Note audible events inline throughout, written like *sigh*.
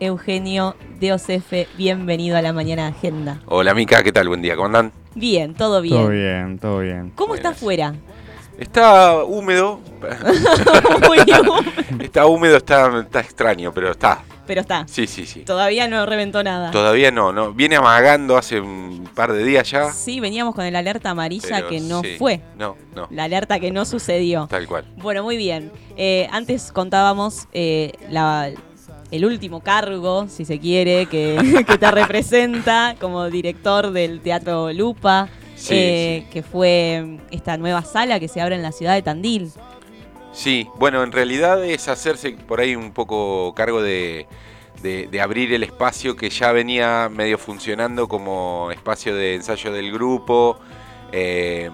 Eugenio de Ocefe. Bienvenido a la Mañana Agenda. Hola Mica, ¿qué tal? Buen día, ¿cómo andan? Bien, todo bien. Todo bien, todo bien. ¿Cómo está afuera? Está húmedo. *laughs* Muy húmedo. está húmedo, está, está extraño, pero está. Pero está. Sí, sí, sí. Todavía no reventó nada. Todavía no, no. Viene amagando hace un par de días ya. Sí, veníamos con el alerta amarilla pero que no sí. fue. No, no. La alerta que no sucedió. Tal cual. Bueno, muy bien. Eh, antes contábamos eh, la- el último cargo, si se quiere, que, *laughs* que te representa como director del Teatro Lupa, Sí, eh, sí. que fue esta nueva sala que se abre en la ciudad de Tandil. Sí, bueno, en realidad es hacerse por ahí un poco cargo de, de- de abrir el espacio que ya venía medio funcionando como espacio de ensayo del grupo. eh,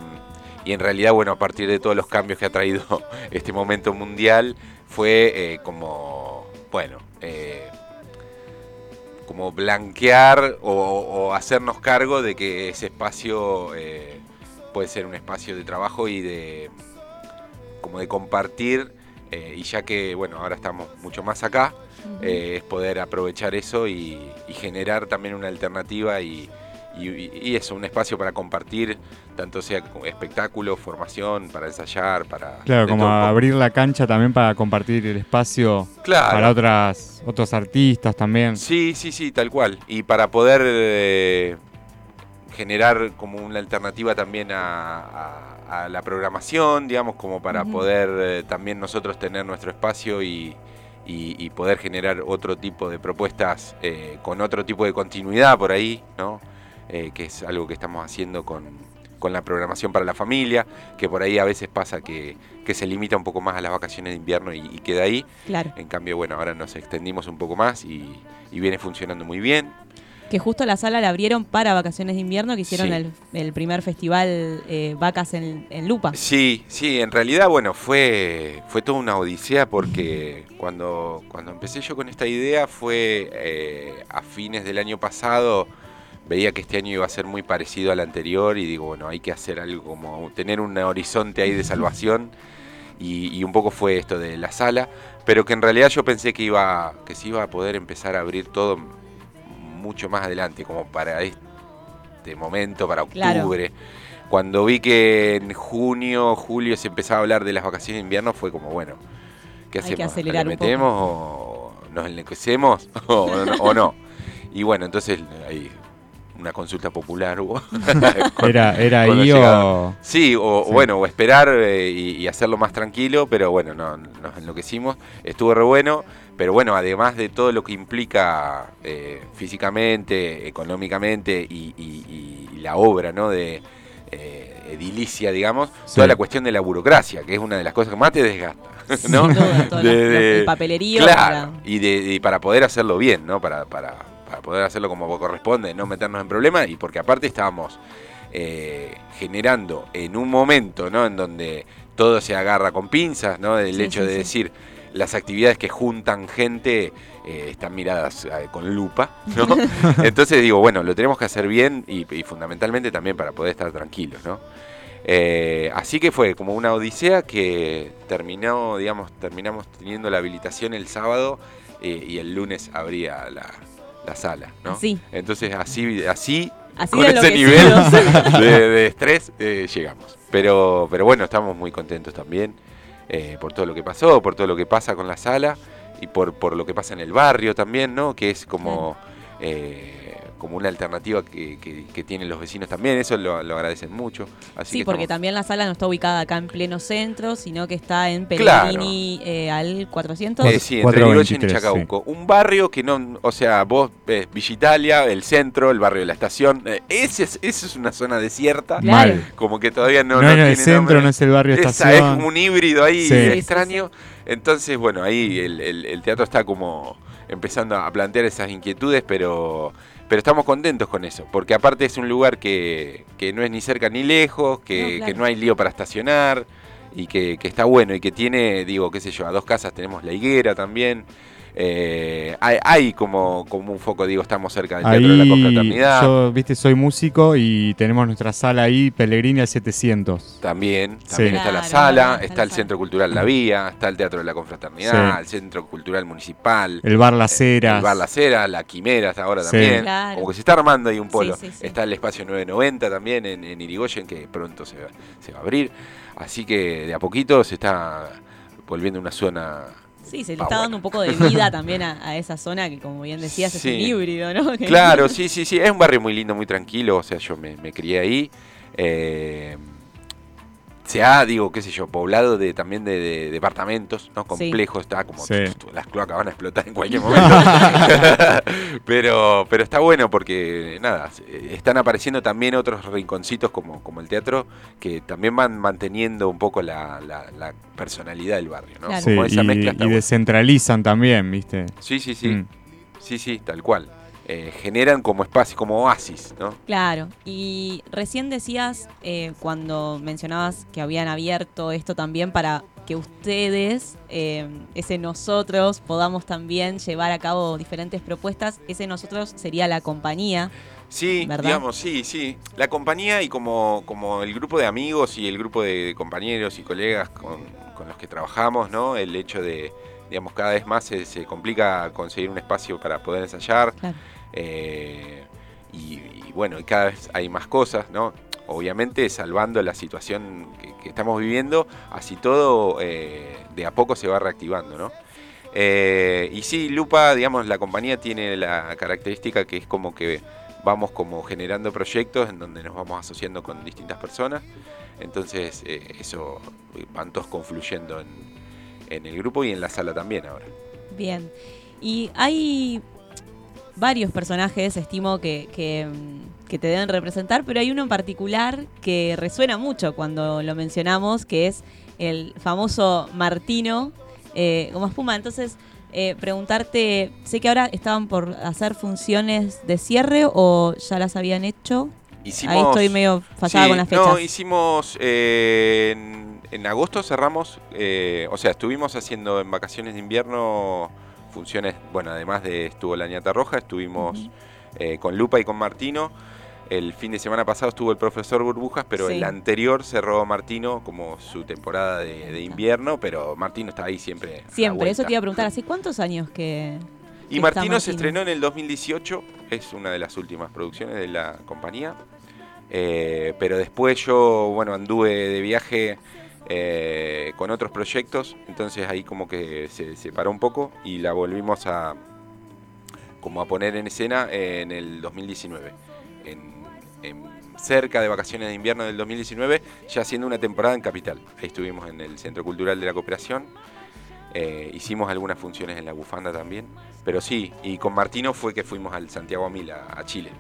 y en realidad, bueno, a partir de todos los cambios que ha traído *laughs* este momento mundial, fue eh, como, bueno, eh, como blanquear o, o hacernos cargo de que ese espacio eh, puede ser un espacio de trabajo y de como de compartir eh, y ya que bueno ahora estamos mucho más acá es poder aprovechar eso y, y generar también una alternativa y, y- y eso un espacio para compartir tanto sea espectáculo formación para ensayar para Claro, como abrir la cancha también para compartir el espacio Claro. para otras otros artistas también. Sí, sí, sí, tal cual. Y para poder eh, generar como una alternativa también a, a- a la programación, digamos, como para poder eh, también nosotros tener nuestro espacio y, y- y poder generar otro tipo de propuestas eh, con otro tipo de continuidad por ahí, ¿no? Eh, que es algo que estamos haciendo con, con la programación para la familia, que por ahí a veces pasa que, que se limita un poco más a las vacaciones de invierno y- y queda ahí. Claro. En cambio, bueno, ahora nos extendimos un poco más y, y viene funcionando muy bien. Que justo la sala la abrieron para vacaciones de invierno, que hicieron Sí. el, el primer festival eh, Vacas en, en Lupa. Sí, sí, en realidad, bueno, fue, fue toda una odisea porque cuando, cuando empecé yo con esta idea fue eh, a fines del año pasado, veía que este año iba a ser muy parecido al anterior y digo, bueno, hay que hacer algo como tener un horizonte ahí de salvación y, y un poco fue esto de la sala, pero que en realidad yo pensé que iba que se iba a poder empezar a abrir todo mucho más adelante, como para este momento, para Claro. octubre. Cuando vi que en junio, julio se empezaba a hablar de las vacaciones de invierno, fue como, bueno, ¿qué Hay que hacemos? acelerar ¿Le un poco. metemos o nos enloquecemos *laughs* o, no- o no? Y bueno, entonces ahí una consulta popular hubo. *laughs* Era era la ahí o Sí, o Sí. bueno, o esperar eh, y, y hacerlo más tranquilo, pero bueno, no, nos enloquecimos. Estuvo re bueno, pero bueno, además de todo lo que implica eh, físicamente, económicamente y, y- y la obra, ¿no? De eh, edilicia, digamos, Sí. toda la cuestión de la burocracia, que es una de las cosas que más te desgasta, ¿no? Duda, todo De- de- el papelerío. Claro, para- y, de, y para poder hacerlo bien, ¿no? Para, para, para poder hacerlo como corresponde, no meternos en problemas y porque aparte estábamos eh, generando en un momento, ¿no? En donde todo se agarra con pinzas, ¿no? El Sí, hecho sí, de sí. decir las actividades que juntan gente eh, están miradas eh, con lupa, ¿no? *laughs* Entonces digo, bueno, lo tenemos que hacer bien y, y fundamentalmente también para poder estar tranquilos, ¿no? Eh, así que fue como una odisea que terminó, digamos, terminamos teniendo la habilitación el sábado y el lunes abría la, la sala, ¿no? Así. Entonces así, así, Así con ese nivel *laughs* de estrés eh, llegamos. Pero, pero bueno, estamos muy contentos también eh, por todo lo que pasó, por todo lo que pasa con la sala y por, por lo que pasa en el barrio también, ¿no? Que es como, eh, como una alternativa que, que- que tienen los vecinos también, eso lo, lo agradecen mucho. Así Sí, que porque estamos- también la sala no está ubicada acá en pleno centro, sino que está en Claro. Pellegrini eh, al 400. Eh, sí, entre y 423, Chacabuco. Un barrio que no, o sea, vos ves Villa Italia, el centro, el barrio de la estación, eh, ese es, esa es una zona desierta, Claro. mal. como que todavía no, No, no es el centro, nombre. no es el barrio Esa, estación. es como un híbrido ahí Sí. extraño. Entonces, bueno, ahí el, el- el teatro está como empezando a plantear esas inquietudes, pero, pero estamos contentos con eso, porque aparte es un lugar que, que no es ni cerca ni lejos, que No, que no hay lío para estacionar y que, que está bueno y que tiene, digo, qué sé yo, a dos casas tenemos la higuera también. Eh, hay, hay como, como un foco, digo, estamos cerca del Teatro de la Confraternidad. yo, viste, soy músico y tenemos nuestra sala ahí, Pellegrini al 700. También, Sí. también está la sala, está el. Centro Cultural La Vía, está el Teatro de la Confraternidad, Sí. el Centro Cultural Municipal, El bar Las Heras. el Bar La Cera, la Quimera hasta ahora Sí. también. Claro. Como que se está armando ahí un polo. Sí, sí, sí. Está el espacio 990 también en, en Irigoyen, que pronto se va, se va a abrir. Así que de a poquito se está volviendo una zona. Sí, se le está dando un poco de vida *laughs* también a, a esa zona que, como bien decías, es un híbrido, ¿no? Claro, sí, sí, sí. Es un barrio muy lindo, muy tranquilo. O sea, yo me, me crié ahí. Eh, se ha, digo, qué sé yo, poblado de también de, de departamentos, ¿no? Complejo, está como Sí. las cloacas van a explotar en cualquier *laughs* momento. *laughs* pero, pero está bueno porque nada, están apareciendo también otros rinconcitos como, como el teatro que también van manteniendo un poco la, la- la personalidad del barrio, ¿no? Claro. Sí, Como esa y, mezcla está y descentralizan también, viste. Sí, sí, sí. Mm. Sí, sí, tal cual. Eh, generan como espacio, como oasis, ¿no? Claro, y recién decías, eh, cuando mencionabas que habían abierto esto también para que ustedes, eh, ese nosotros, podamos también llevar a cabo diferentes propuestas. Ese nosotros sería la compañía. Sí, ¿Verdad? digamos, sí, sí. La compañía y como, como el grupo de amigos y el grupo de compañeros y colegas con, con los que trabajamos, ¿no? El hecho de, digamos, cada vez más se, se complica conseguir un espacio para poder ensayar. Claro. Eh, y, bueno, y cada vez hay más cosas, ¿no? Obviamente salvando la situación que, estamos viviendo, así todo eh, de a poco se va reactivando, ¿no? Eh, y sí, Lupa, digamos, la compañía tiene la característica que es como que vamos como generando proyectos en donde nos vamos asociando con distintas personas. Entonces eso van todos confluyendo en, en el grupo y en la sala también ahora. Bien. Y hay varios personajes, estimo, que, que, mm, que te deben representar, pero hay uno en particular que resuena mucho cuando lo mencionamos, que es el famoso Martino eh, Goma Espuma. Entonces, eh, preguntarte, sé que ahora estaban por hacer funciones de cierre o ya las habían hecho. Hicimos, Ahí estoy medio fallada Sí, con las fechas. No, hicimos eh, en, en agosto cerramos, eh, o sea, estuvimos haciendo en vacaciones de invierno funciones, bueno, además de estuvo la ñata roja, estuvimos eh, con Lupa y con Martino. El fin de semana pasado estuvo el profesor Burbujas, pero Sí. el anterior cerró Martino como su temporada de, de invierno, pero Martino está ahí siempre. Siempre, eso te iba a preguntar, ¿hace cuántos años que, Y Martino se estrenó en el 2018, es una de las últimas producciones de la compañía. Eh, pero después yo, bueno, anduve de viaje eh, con otros proyectos, entonces ahí como que se separó un poco y la volvimos a como a poner en escena en el 2019. En, cerca de vacaciones de invierno del 2019, ya haciendo una temporada en Capital. Ahí estuvimos en el Centro Cultural de la Cooperación. Eh, hicimos algunas funciones en la bufanda también. Pero sí, y con Martino fue que fuimos al Santiago Amil, a, a Chile.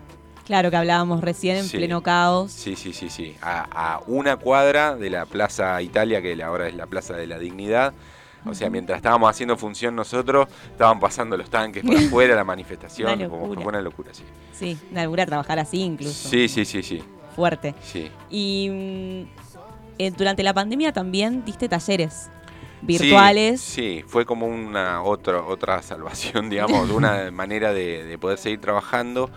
Claro, que hablábamos recién en Sí. pleno caos? Sí, sí, sí, sí. A, a una cuadra de la Plaza Italia, que ahora es la Plaza de la Dignidad. O sea, mientras estábamos haciendo función nosotros, estaban pasando los tanques por *laughs* afuera, la manifestación. Una como una locura, sí. Sí, una locura trabajar así incluso. Sí, sí, sí, sí. Fuerte. sí. Y mm, eh, durante la pandemia también diste talleres virtuales. Sí, sí, fue como una otra, otra salvación, *laughs* digamos, una *laughs* manera de, de poder seguir trabajando.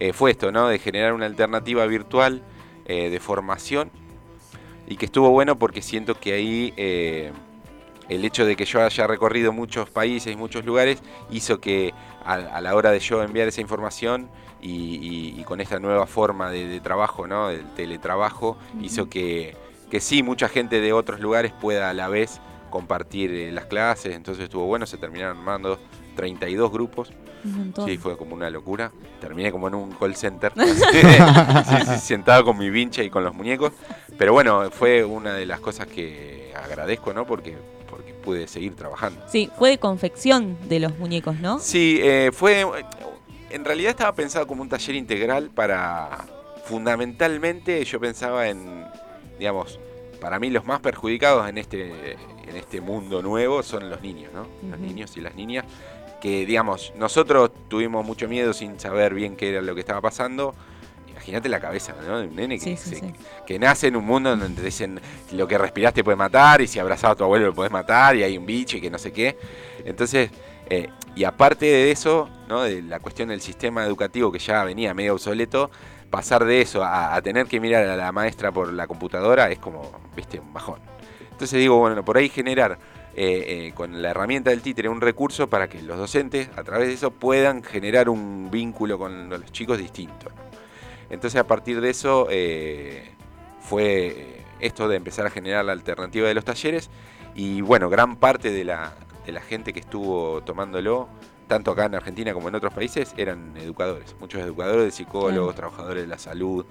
Eh, fue esto, ¿no? De generar una alternativa virtual eh, de formación y que estuvo bueno porque siento que ahí eh, el hecho de que yo haya recorrido muchos países y muchos lugares hizo que a, a la hora de yo enviar esa información y, y- y con esta nueva forma de, de trabajo, ¿no? Del teletrabajo, hizo que, que sí, mucha gente de otros lugares pueda a la vez compartir las clases, entonces estuvo bueno, se terminaron armando 32 grupos. Sí, fue como una locura, terminé como en un call center, *laughs* Sí, sí, sentado con mi vincha y con los muñecos, pero bueno, fue una de las cosas que agradezco, ¿no? Porque, porque pude seguir trabajando. Sí, fue de confección de los muñecos, ¿no? Sí, eh, fue. En realidad estaba pensado como un taller integral para. Fundamentalmente yo pensaba en. Digamos, para mí los más perjudicados en este, en este mundo nuevo son los niños, ¿no? Los Ujú. niños y las niñas. Que, digamos, nosotros tuvimos mucho miedo sin saber bien qué era lo que estaba pasando. Imagínate la cabeza, ¿no? De un nene que, Sí, sí, se- sí. que nace en un mundo donde te dicen lo que respiraste puede matar y si abrazado a tu abuelo lo puedes matar y hay un bicho y que no sé qué. Entonces, Eh, y aparte de eso, ¿no? de la cuestión del sistema educativo que ya venía medio obsoleto, pasar de eso a, a tener que mirar a la maestra por la computadora es como, viste, un bajón. Entonces digo, bueno, por ahí generar eh, eh, con la herramienta del títere un recurso para que los docentes a través de eso puedan generar un vínculo con los chicos distintos. ¿no? Entonces a partir de eso eh, fue esto de empezar a generar la alternativa de los talleres y bueno, gran parte de la, de la gente que estuvo tomándolo, tanto acá en Argentina como en otros países, eran educadores, muchos educadores, psicólogos, trabajadores de la salud.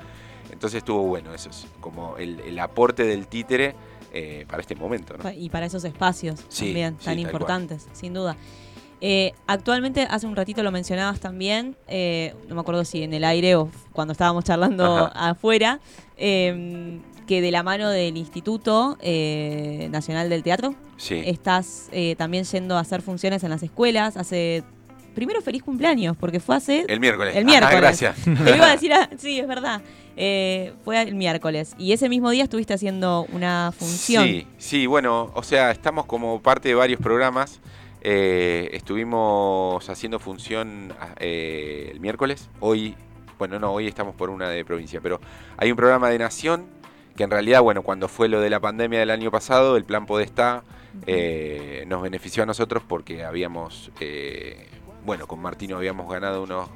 Entonces estuvo bueno, eso es como el, el aporte del títere eh, para este momento. ¿no? Y para esos espacios Sí, también tan importantes, sin duda. Eh, actualmente, hace un ratito lo mencionabas también, eh, no me acuerdo si en el aire o cuando estábamos charlando Ajá. afuera, eh, que de la mano del Instituto Nacional del Teatro Sí. estás también yendo a hacer funciones en las escuelas. Hace. Primero, feliz cumpleaños, porque fue hace. El miércoles. El Ah, miércoles. gracias. Te lo iba a decir, a- sí, es verdad. Eh, fue el miércoles. Y ese mismo día estuviste haciendo una función. Sí, sí, bueno, o sea, estamos como parte de varios programas. Eh, estuvimos haciendo función eh, el miércoles. Hoy, bueno, no, hoy estamos por una de provincia, pero hay un programa de Nación que en realidad, bueno, cuando fue lo de la pandemia del año pasado, el plan Podestá eh, nos benefició a nosotros porque habíamos, eh, bueno, con Martino habíamos ganado unos,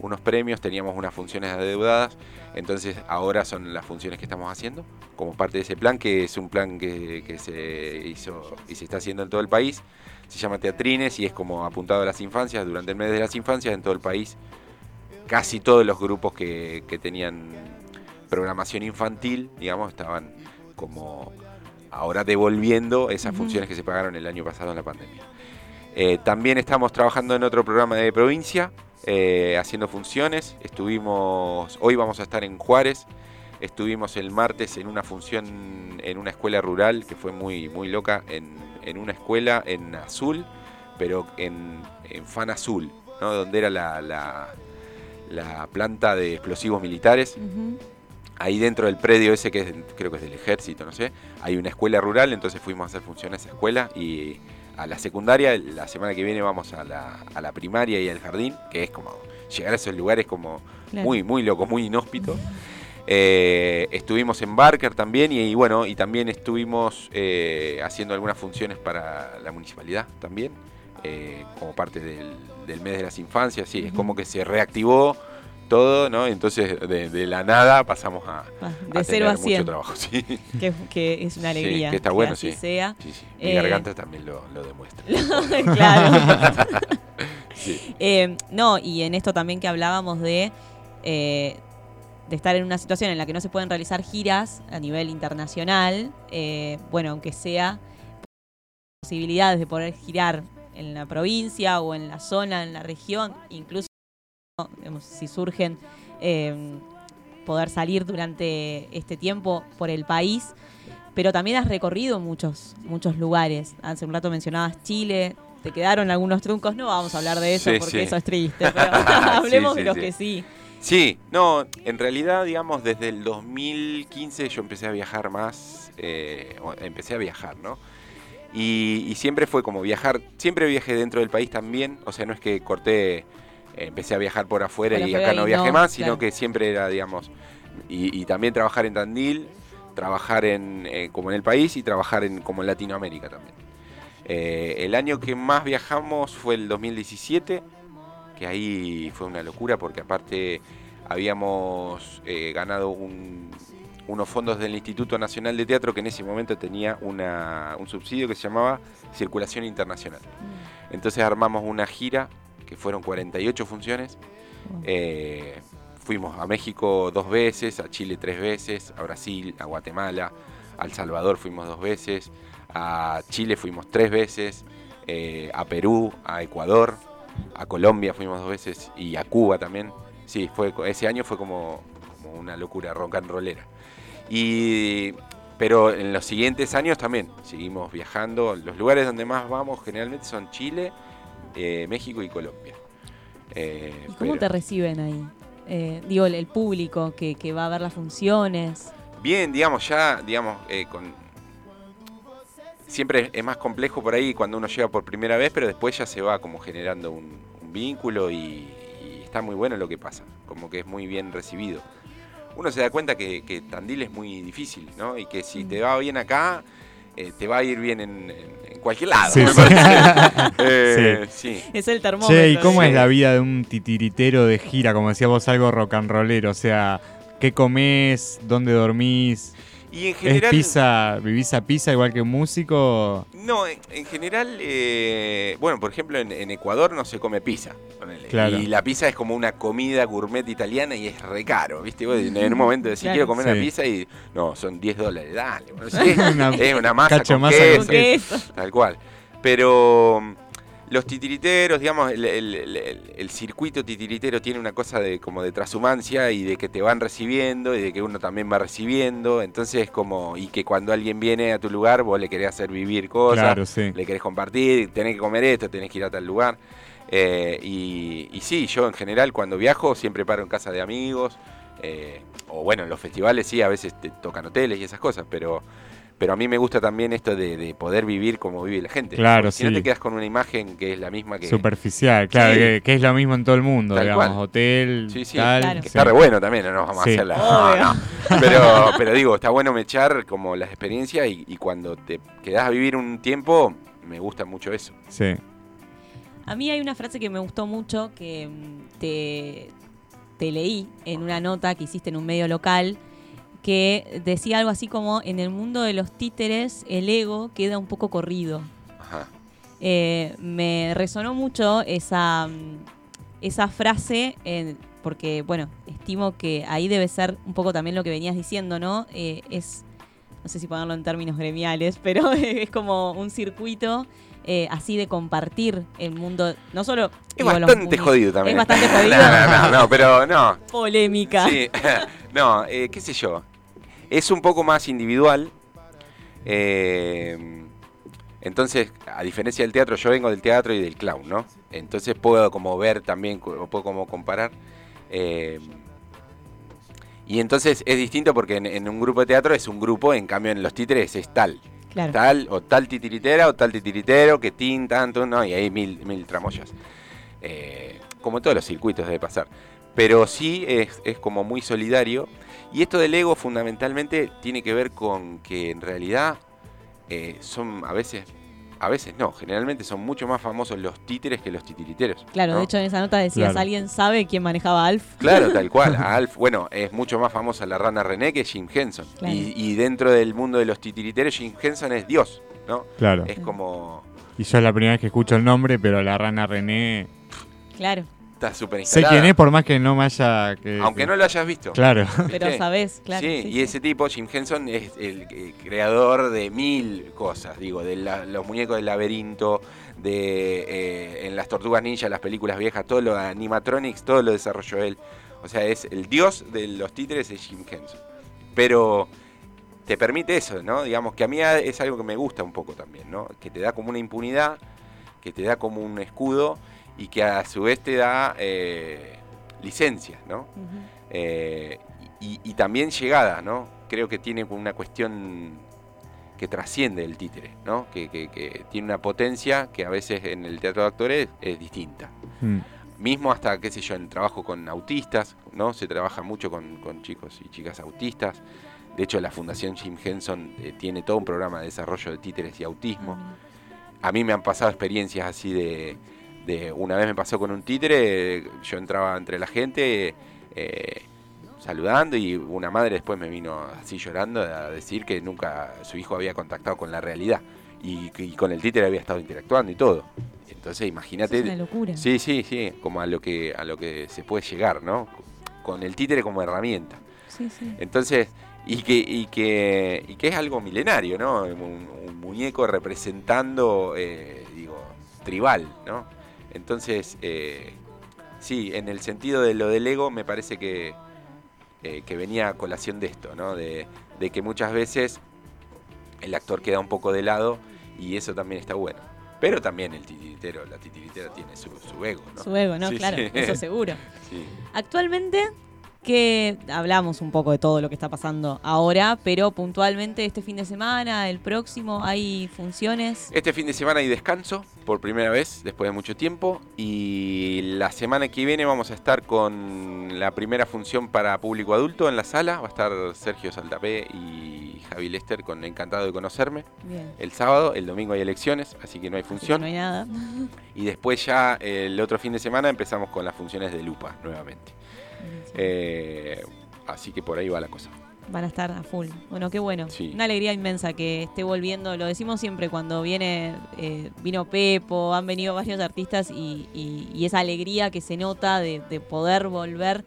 unos premios, teníamos unas funciones adeudadas, entonces ahora son las funciones que estamos haciendo como parte de ese plan, que es un plan que, que se hizo y se está haciendo en todo el país. Se llama Teatrines y es como apuntado a las infancias, durante el mes de las infancias en todo el país. Casi todos los grupos que, que tenían programación infantil, digamos, estaban como ahora devolviendo esas funciones que se pagaron el año pasado en la pandemia. Eh, también estamos trabajando en otro programa de provincia, eh, haciendo funciones. Estuvimos, hoy vamos a estar en Juárez. Estuvimos el martes en una función en una escuela rural que fue muy, muy loca, en, en una escuela en azul, pero en, en fan azul, ¿no? donde era la, la- la planta de explosivos militares ahí dentro del predio ese que es, creo que es del ejército, no sé, hay una escuela rural, entonces fuimos a hacer función a esa escuela y a la secundaria, la semana que viene vamos a la, a la primaria y al jardín, que es como llegar a esos lugares como Claro. muy, muy loco, muy inhóspito. Eh, estuvimos en Barker también y, y bueno, y también estuvimos eh, haciendo algunas funciones para la municipalidad también, eh, como parte del, del mes de las infancias, sí, es como que se reactivó todo, ¿no? Entonces de, de la nada pasamos a, Ah, a De 0 a tener 100. mucho trabajo, *laughs* sí. Que, que es una Sí, alegría. que está bueno, así sí. sea. Sí, sí. Mi Eh, garganta también lo, lo demuestra. *laughs* claro. *laughs* Sí. Eh, no, y en esto también que hablábamos de, eh, de estar en una situación en la que no se pueden realizar giras a nivel internacional, bueno, aunque sea posibilidades de poder girar en la provincia o en la zona, en la región, incluso digamos, si surgen eh, poder salir durante este tiempo por el país. Pero también has recorrido muchos, muchos lugares. Hace un rato mencionabas Chile, te quedaron algunos truncos, no vamos a hablar de eso Sí, porque sí. eso es triste, *laughs* pero *laughs* hablemos Sí, de los que sí. Sí, no, en realidad, digamos, desde el 2015 yo empecé a viajar más, eh, empecé a viajar, ¿no? Y, y siempre fue como viajar, siempre viajé dentro del país también, o sea, no es que corté, empecé a viajar por afuera Por y afuera acá no viajé no, más, sino claro. que siempre era, digamos, y, y también trabajar en Tandil, trabajar en, eh, como en el país y trabajar en, como en Latinoamérica también. Eh, el año que más viajamos fue el 2017, que ahí fue una locura porque aparte habíamos eh, ganado un- unos fondos del Instituto Nacional de Teatro que en ese momento tenía una- un subsidio que se llamaba Circulación Internacional. Entonces armamos una gira que fueron 48 funciones. Eh, fuimos a México dos veces, a Chile tres veces, a Brasil, a Guatemala, a El Salvador fuimos dos veces, a Chile fuimos tres veces, eh, a Perú, a Ecuador, a Colombia fuimos dos veces y a Cuba también. Sí, fue, ese año fue como, como una locura rock and rollera. Y, pero en los siguientes años también seguimos viajando. Los lugares donde más vamos generalmente son Chile, eh, México y Colombia. Eh, ¿Y cómo pero- te reciben ahí? Eh, digo, el, el público que, que va a ver las funciones. Bien, digamos, ya, digamos, eh, con... siempre es más complejo por ahí cuando uno llega por primera vez, pero después ya se va como generando un, un vínculo y, y está muy bueno lo que pasa, como que es muy bien recibido. Uno se da cuenta que, que Tandil es muy difícil, ¿no? Y que si te va bien acá, eh, te va a ir bien en, cualquier lado. Sí, *laughs* sí. parece. Eh, sí. Es el termómetro. Che, ¿y cómo Sí. es la vida de un titiritero de gira? Como decías vos, algo rock and rollero. O sea, ¿qué comés? ¿Dónde dormís? Y en ¿Es pizza? ¿Vivís a pizza igual que un músico? No, en, en general, eh, bueno, por ejemplo, en, en Ecuador no se come pizza. Claro. Y la pizza es como una comida gourmet italiana y es re caro, ¿viste? Vos en un momento decís, Claro. quiero comer Sí. una pizza y no, son 10 dólares, dale. Bueno, *laughs* sí, Una es una masa cacho con masa queso, Con queso. tal cual. Pero mm, los titiriteros, digamos, el, el- el- el- el circuito titiritero tiene una cosa de como de transhumancia y de que te van recibiendo y de que uno también va recibiendo. Entonces, como, y que cuando alguien viene a tu lugar, vos le querés hacer vivir cosas Claro, sí. le querés compartir, tenés que comer esto, tenés que ir a tal lugar. Eh, y, y sí, yo en general cuando viajo siempre paro en casa de amigos, eh, o bueno, en los festivales sí, a veces te tocan hoteles y esas cosas, pero, pero a mí me gusta también esto de, de poder vivir como vive la gente. Claro, Porque Si no te quedas con una imagen que es la misma que... Superficial, claro, Sí. que, que es lo mismo en todo el mundo, Tal digamos, cual. hotel, Sí, sí, tal. Claro. Que sí. está re bueno también, no nos vamos Sí. a hacer la... Obvio. *laughs* no, no. Pero, pero digo, está bueno mechar como las experiencias y, y cuando te quedás a vivir un tiempo, me gusta mucho eso. Sí. A mí hay una frase que me gustó mucho que mm, te, te leí en una nota que hiciste en un medio local que decía algo así como en el mundo de los títeres el ego queda un poco corrido. Ajá. Eh, me resonó mucho esa, mm, esa frase eh, porque, bueno, estimo que ahí debe ser un poco también lo que venías diciendo, ¿no? Eh, es, no sé si ponerlo en términos gremiales, *laughs* pero es como un circuito eh, así de compartir el mundo, no solo... Es digo, bastante jodido también. Es bastante *laughs* jodido. No, no, no, no, pero no. Polémica. Sí, *laughs* no, eh, qué sé yo. Es un poco más individual. eh, entonces, a diferencia del teatro, yo vengo del teatro y del clown, ¿no? Entonces puedo como ver también, puedo como comparar. eh, y entonces es distinto porque en, en un grupo de teatro es un grupo, en cambio en los títeres es tal. Claro. Tal, o tal titiritera, o tal titiritero, que tin, tanto, no, y hay mil, mil tramoyas. Eh, como todos los circuitos debe pasar. Pero sí es, es como muy solidario. Y esto del ego fundamentalmente tiene que ver con que en realidad eh, son a veces, a veces no, generalmente son mucho más famosos los títeres que los titiriteros. Claro, ¿no? de hecho en esa nota decías, Claro. ¿alguien sabe quién manejaba a Alf? Claro, *laughs* tal cual. A Alf, bueno, es mucho más famosa la rana René que Jim Henson. Claro. Y, y dentro del mundo de los titiriteros, Jim Henson es Dios, ¿no? Claro. Es como. Y yo es la primera vez que escucho el nombre, pero la rana René. Claro, Está súper Sé instalada. quién es, por más que no me haya. que- Aunque no lo hayas visto. Claro. *laughs* pero sabés, claro. sí, sí, y sí. ese tipo, Jim Henson, es el, creador de mil cosas, digo, de la- los muñecos del laberinto, de eh, en las Tortugas Ninja, las películas viejas, todo lo de animatronics, todo lo desarrolló él. O sea, es el dios de los títeres es Jim Henson. Pero te permite eso, ¿no? Digamos que a mí es algo que me gusta un poco también, ¿no? Que te da como una impunidad, que te da como un escudo y que a su vez te da eh, licencias, ¿no? Eh, y, y también llegada, ¿no? Creo que tiene una cuestión que trasciende el títere, ¿no? Que, que- que tiene una potencia que a veces en el teatro de actores es distinta. Mm. Mismo hasta, qué sé yo, en trabajo con autistas, ¿no? Se trabaja mucho con, con chicos y chicas autistas. De hecho, la Fundación Jim Henson eh, tiene todo un programa de desarrollo de títeres y autismo. A mí me han pasado experiencias así de, de- una vez me pasó con un títere, yo entraba entre la gente eh, saludando y una madre después me vino así llorando a decir que nunca su hijo había contactado con la realidad y, con el títere había estado interactuando y todo. Entonces imagínate, es una locura. sí, sí, sí, como a lo que a lo que se puede llegar, ¿no? Con el títere como herramienta. Sí, sí. Entonces, y que, y que, y que es algo milenario, ¿no? Un, un muñeco representando, eh, digo, tribal, ¿no? Entonces, eh, sí, en el sentido de lo del ego, me parece que, eh, que venía a colación de esto, ¿no? De, de que muchas veces el actor queda un poco de lado y eso también está bueno. Pero también el titiritero, la titiritera tiene su, su ego, ¿no? Su ego, ¿no? Sí, claro, sí. eso seguro. *laughs* Sí. Actualmente que hablamos un poco de todo lo que está pasando ahora, pero puntualmente este fin de semana, el próximo, hay funciones. Este fin de semana hay descanso por primera vez después de mucho tiempo y la semana que viene vamos a estar con la primera función para público adulto en la sala. Va a estar Sergio Saltapé y Javi Lester con Encantado de conocerme. Bien. El sábado, el domingo hay elecciones, así que no hay función. No hay nada. Y después ya el otro fin de semana empezamos con las funciones de Lupa nuevamente. Eh, así que por ahí va la cosa. Van a estar a full. Bueno, qué bueno. Sí. Una alegría inmensa que esté volviendo. Lo decimos siempre cuando viene, eh, vino Pepo, han venido varios artistas y, y- y esa alegría que se nota de, de poder volver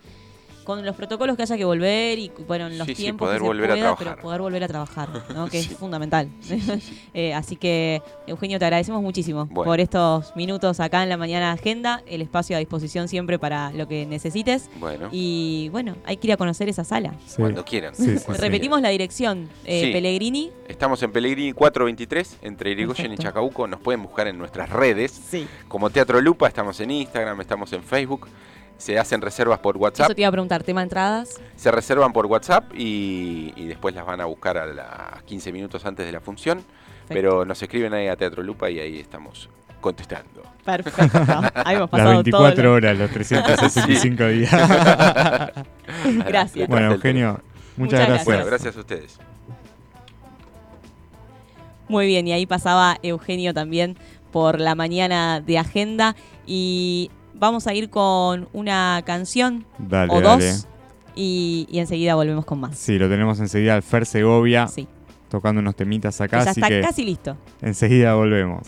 con los protocolos que haya que volver y bueno, en los Sí, sí, tiempos poder que se volver a pueda, trabajar. pero poder volver a trabajar, ¿no? *laughs* que Sí. es fundamental. *laughs* Eh, así que, Eugenio, te agradecemos muchísimo Bueno. por estos minutos acá en la mañana agenda, el espacio a disposición siempre para lo que necesites. Bueno, Y bueno, hay que ir a conocer esa sala. Sí. cuando quieran. Sí, sí, cuando *laughs* sí. Repetimos la dirección. eh, Sí. Pellegrini. Estamos en Pellegrini 423, entre Irigoyen y. Chacabuco. Nos pueden buscar en nuestras redes. Sí. Como Teatro Lupa, estamos en Instagram, estamos en Facebook. Se hacen reservas por WhatsApp. Eso te iba a preguntar, tema entradas. Se reservan por WhatsApp y, y después las van a buscar a las 15 minutos antes de la función. Pero nos escriben ahí a Teatro Lupa y ahí estamos contestando. Perfecto. *laughs* Ahí hemos Las pasado 24 todo. lo- horas, los 365 días. *laughs* Gracias. bueno, Eugenio, Muchas muchas gracias. Bueno, gracias a ustedes. Muy bien, y ahí pasaba Eugenio también por la mañana de agenda. Y vamos a ir con una canción Dale, o dale. dos. Y, y enseguida volvemos con más. Sí, lo tenemos enseguida al Fer Segovia Sí, tocando unos temitas acá, ya así está que casi listo. enseguida volvemos.